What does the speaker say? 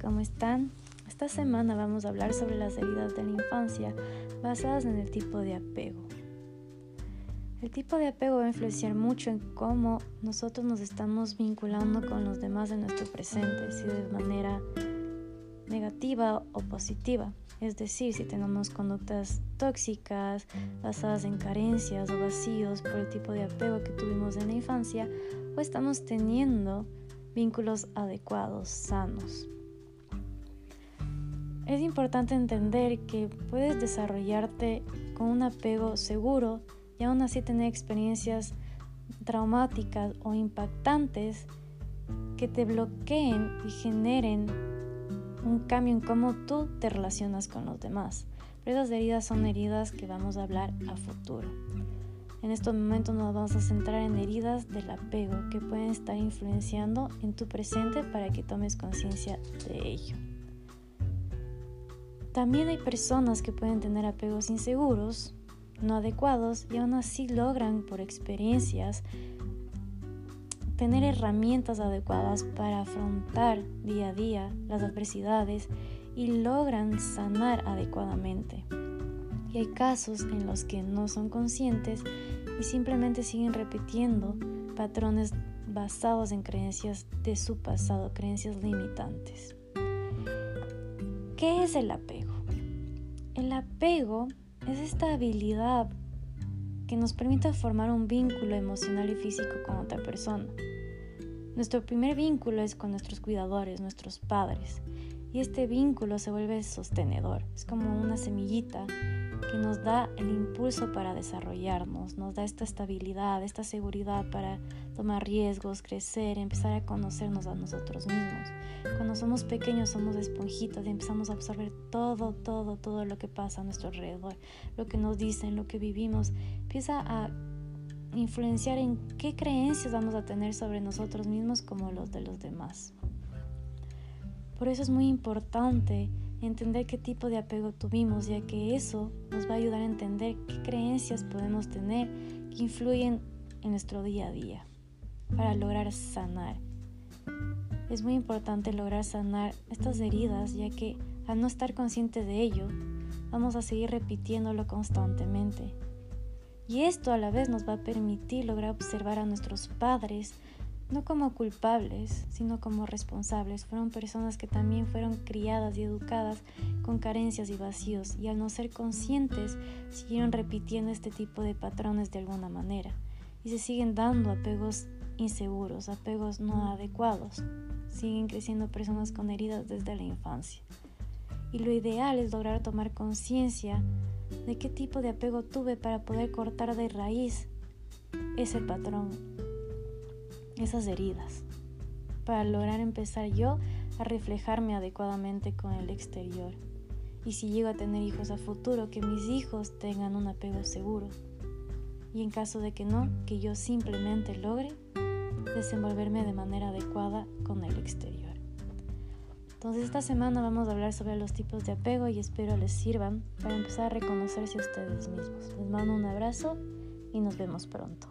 ¿cómo están? Esta semana vamos a hablar sobre las heridas de la infancia basadas en el tipo de apego. El tipo de apego va a influenciar mucho en cómo nosotros nos estamos vinculando con los demás en nuestro presente, si de manera negativa o positiva. Es decir, si tenemos conductas tóxicas basadas en carencias o vacíos por el tipo de apego que tuvimos en la infancia, o estamos teniendo vínculos adecuados, sanos. Es importante entender que puedes desarrollarte con un apego seguro y aún así tener experiencias traumáticas o impactantes que te bloqueen y generen un cambio en cómo tú te relacionas con los demás. Pero esas heridas son heridas que vamos a hablar a futuro. En estos momentos nos vamos a centrar en heridas del apego que pueden estar influenciando en tu presente para que tomes conciencia de ello. También hay personas que pueden tener apegos inseguros, no adecuados y aún así logran por experiencias tener herramientas adecuadas para afrontar día a día las adversidades y logran sanar adecuadamente. Y hay casos en los que no son conscientes y simplemente siguen repitiendo patrones basados en creencias de su pasado, creencias limitantes. ¿Qué es el apego? El apego es esta habilidad que nos permite formar un vínculo emocional y físico con otra persona. Nuestro primer vínculo es con nuestros cuidadores, nuestros padres, y este vínculo se vuelve sostenedor, es como una semillita que nos da el impulso para desarrollarnos, nos da esta estabilidad, esta seguridad para tomar riesgos, crecer, empezar a conocernos a nosotros mismos. Cuando somos pequeños somos esponjitas y empezamos a absorber todo, todo, todo lo que pasa a nuestro alrededor, lo que nos dicen, lo que vivimos, empieza a influenciar en qué creencias vamos a tener sobre nosotros mismos como los de los demás. Por eso es muy importante entender qué tipo de apego tuvimos, ya que eso nos va a ayudar a entender qué creencias podemos tener que influyen en nuestro día a día para lograr sanar. Es muy importante lograr sanar estas heridas, ya que al no estar conscientes de ello, vamos a seguir repitiéndolo constantemente. Y esto a la vez nos va a permitir lograr observar a nuestros padres, no como culpables, sino como responsables. Fueron personas que también fueron criadas y educadas con carencias y vacíos y al no ser conscientes siguieron repitiendo este tipo de patrones de alguna manera y se siguen dando apegos inseguros, apegos no adecuados. Siguen creciendo personas con heridas desde la infancia. Y lo ideal es lograr tomar conciencia de qué tipo de apego tuve para poder cortar de raíz ese patrón esas heridas, para lograr empezar yo a reflejarme adecuadamente con el exterior. Y si llego a tener hijos a futuro, que mis hijos tengan un apego seguro. Y en caso de que no, que yo simplemente logre desenvolverme de manera adecuada con el exterior. Entonces esta semana vamos a hablar sobre los tipos de apego y espero les sirvan para empezar a reconocerse ustedes mismos. Les mando un abrazo y nos vemos pronto.